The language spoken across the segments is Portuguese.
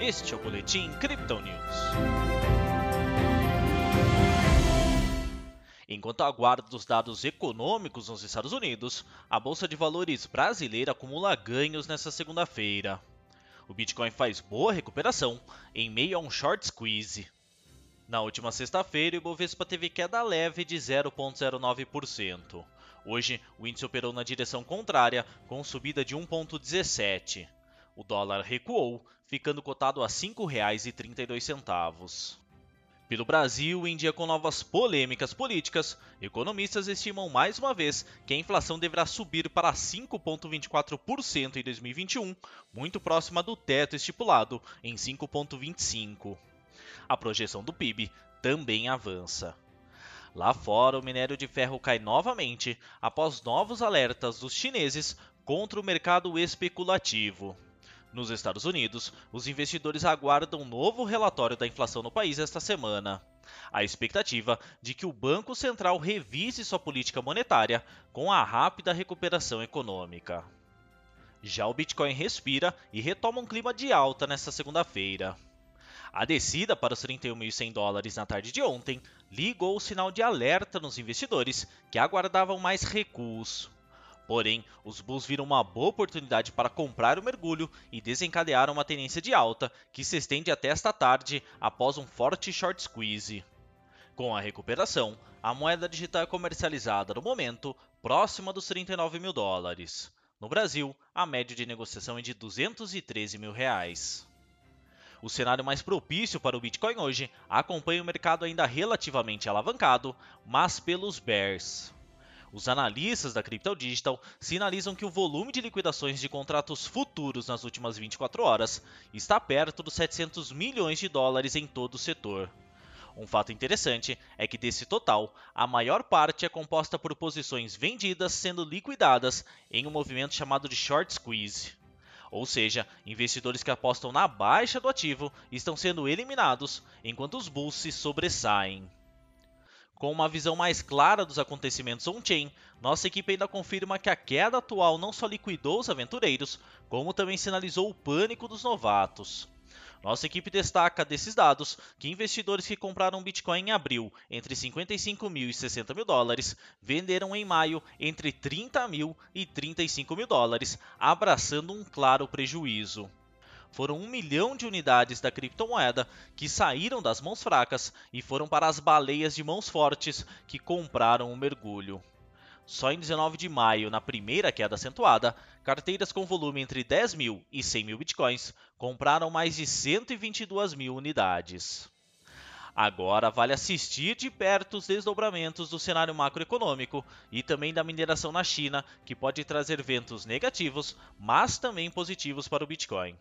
Este é o Boletim Crypto News. Enquanto aguarda os dados econômicos nos Estados Unidos, a Bolsa de Valores brasileira acumula ganhos nesta segunda-feira. O Bitcoin faz boa recuperação em meio a um short squeeze. Na última sexta-feira, o Ibovespa teve queda leve de 0,09%. Hoje, o índice operou na direção contrária, com subida de 1,17%. O dólar recuou, ficando cotado a R$ 5,32. Pelo Brasil, em dia com novas polêmicas políticas, economistas estimam mais uma vez que a inflação deverá subir para 5,24% em 2021, muito próxima do teto estipulado em 5,25%. A projeção do PIB também avança. Lá fora, o minério de ferro cai novamente após novos alertas dos chineses contra o mercado especulativo. Nos Estados Unidos, os investidores aguardam um novo relatório da inflação no país esta semana. A expectativa de que o Banco Central revise sua política monetária com a rápida recuperação econômica. Já o Bitcoin respira e retoma um clima de alta nesta segunda-feira. A descida para os 31.100 dólares na tarde de ontem ligou o sinal de alerta nos investidores que aguardavam mais recuos. Porém, os Bulls viram uma boa oportunidade para comprar o mergulho e desencadearam uma tendência de alta que se estende até esta tarde após um forte short squeeze. Com a recuperação, a moeda digital é comercializada no momento próxima dos 39 mil dólares. No Brasil, a média de negociação é de 213 mil reais. O cenário mais propício para o Bitcoin hoje acompanha o mercado ainda relativamente alavancado, mas pelos bears. Os analistas da Crypto Digital sinalizam que o volume de liquidações de contratos futuros nas últimas 24 horas está perto dos 700 milhões de dólares em todo o setor. Um fato interessante é que desse total, a maior parte é composta por posições vendidas sendo liquidadas em um movimento chamado de short squeeze. Ou seja, investidores que apostam na baixa do ativo estão sendo eliminados, enquanto os bulls se sobressaem. Com uma visão mais clara dos acontecimentos on-chain, nossa equipe ainda confirma que a queda atual não só liquidou os aventureiros, como também sinalizou o pânico dos novatos. Nossa equipe destaca desses dados que investidores que compraram Bitcoin em abril entre 55 mil e 60 mil dólares venderam em maio entre 30 mil e 35 mil dólares, abraçando um claro prejuízo foram um milhão de unidades da criptomoeda que saíram das mãos fracas e foram para as baleias de mãos fortes que compraram o mergulho. Só em 19 de maio, na primeira queda acentuada, carteiras com volume entre 10 mil e 100 mil bitcoins compraram mais de 122 mil unidades. Agora vale assistir de perto os desdobramentos do cenário macroeconômico e também da mineração na China, que pode trazer ventos negativos, mas também positivos para o Bitcoin.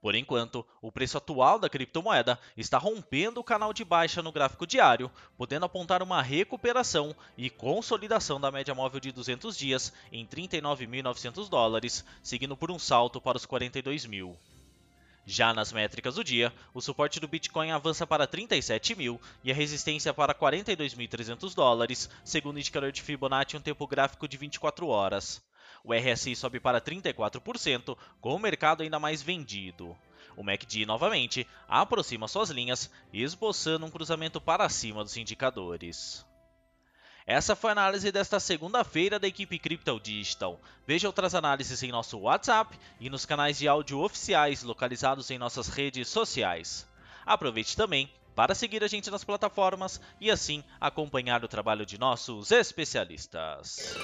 Por enquanto, o preço atual da criptomoeda está rompendo o canal de baixa no gráfico diário, podendo apontar uma recuperação e consolidação da média móvel de 200 dias em 39.900 dólares, seguindo por um salto para os 42 mil. Já nas métricas do dia, o suporte do Bitcoin avança para 37 mil e a resistência para 42.300 dólares, segundo o indicador de Fibonacci em um tempo gráfico de 24 horas. O RSI sobe para 34%, com o mercado ainda mais vendido. O MACD novamente aproxima suas linhas, esboçando um cruzamento para cima dos indicadores. Essa foi a análise desta segunda-feira da equipe Crypto Digital. Veja outras análises em nosso WhatsApp e nos canais de áudio oficiais localizados em nossas redes sociais. Aproveite também para seguir a gente nas plataformas e assim acompanhar o trabalho de nossos especialistas.